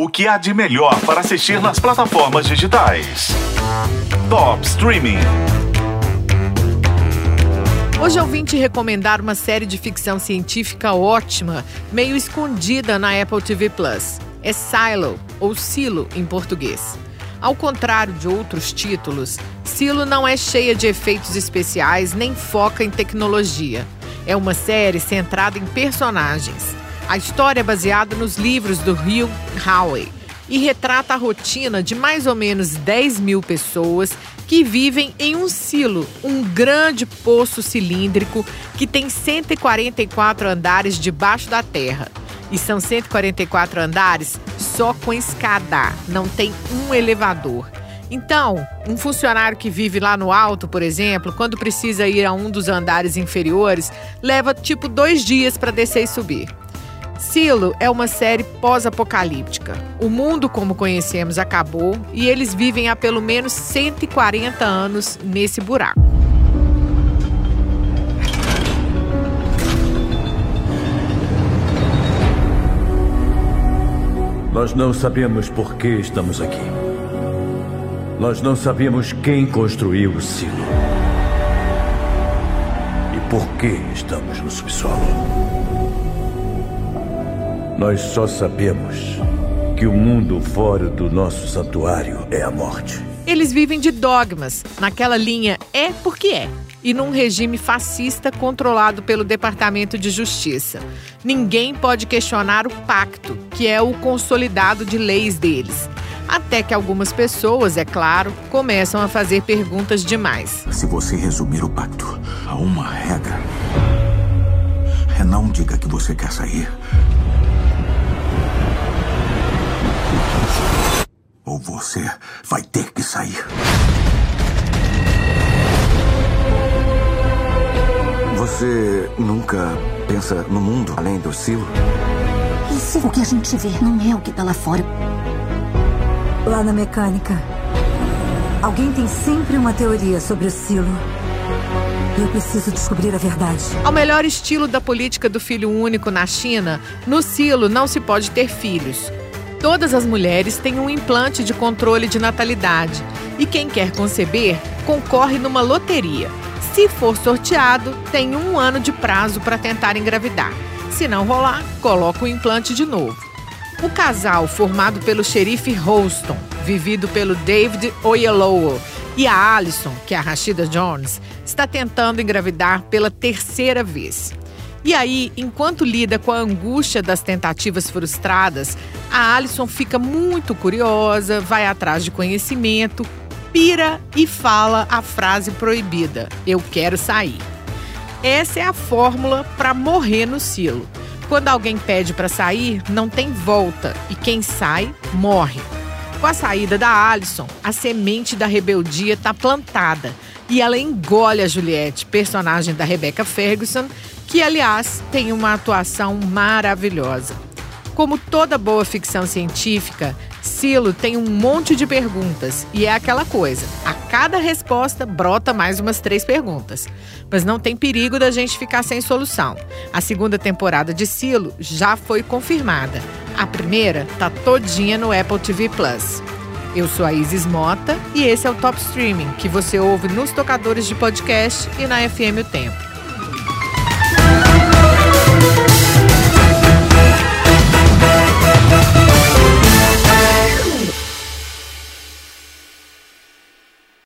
O que há de melhor para assistir nas plataformas digitais? Top Streaming. Hoje eu vim te recomendar uma série de ficção científica ótima, meio escondida na Apple TV Plus. É Silo, ou Silo em português. Ao contrário de outros títulos, Silo não é cheia de efeitos especiais nem foca em tecnologia. É uma série centrada em personagens. A história é baseada nos livros do Hugh Howey e retrata a rotina de mais ou menos 10 mil pessoas que vivem em um silo, um grande poço cilíndrico que tem 144 andares debaixo da terra. E são 144 andares só com escada, não tem um elevador. Então, um funcionário que vive lá no alto, por exemplo, quando precisa ir a um dos andares inferiores, leva tipo dois dias para descer e subir. Silo é uma série pós-apocalíptica. O mundo como conhecemos acabou e eles vivem há pelo menos 140 anos nesse buraco. Nós não sabemos por que estamos aqui. Nós não sabemos quem construiu o silo. E por que estamos no subsolo. Nós só sabemos que o mundo fora do nosso santuário é a morte. Eles vivem de dogmas, naquela linha é porque é, e num regime fascista controlado pelo Departamento de Justiça. Ninguém pode questionar o pacto, que é o consolidado de leis deles. Até que algumas pessoas, é claro, começam a fazer perguntas demais. Se você resumir o pacto a uma regra, é não diga que você quer sair ou você vai ter que sair. Você nunca pensa no mundo além do silo? E se o que a gente vê não é o que tá lá fora? Lá na mecânica, alguém tem sempre uma teoria sobre o silo. Eu preciso descobrir a verdade. Ao melhor estilo da política do filho único na China, no silo não se pode ter filhos. Todas as mulheres têm um implante de controle de natalidade e quem quer conceber concorre numa loteria. Se for sorteado, tem um ano de prazo para tentar engravidar. Se não rolar, coloca o implante de novo. O casal, formado pelo xerife Holston, vivido pelo David Oyelowo, e a Alison, que é a Rashida Jones, está tentando engravidar pela terceira vez. E aí, enquanto lida com a angústia das tentativas frustradas, a Alison fica muito curiosa, vai atrás de conhecimento, pira e fala a frase proibida: Eu quero sair. Essa é a fórmula para morrer no silo. Quando alguém pede para sair, não tem volta e quem sai morre. Com a saída da Alison, a semente da rebeldia está plantada e ela engole a Juliette, personagem da Rebecca Ferguson, que, aliás, tem uma atuação maravilhosa. Como toda boa ficção científica, Silo tem um monte de perguntas e é aquela coisa: a cada resposta brota mais umas três perguntas. Mas não tem perigo da gente ficar sem solução. A segunda temporada de Silo já foi confirmada. A primeira tá todinha no Apple TV Plus. Eu sou a Isis Mota e esse é o Top Streaming, que você ouve nos tocadores de podcast e na FM O Tempo.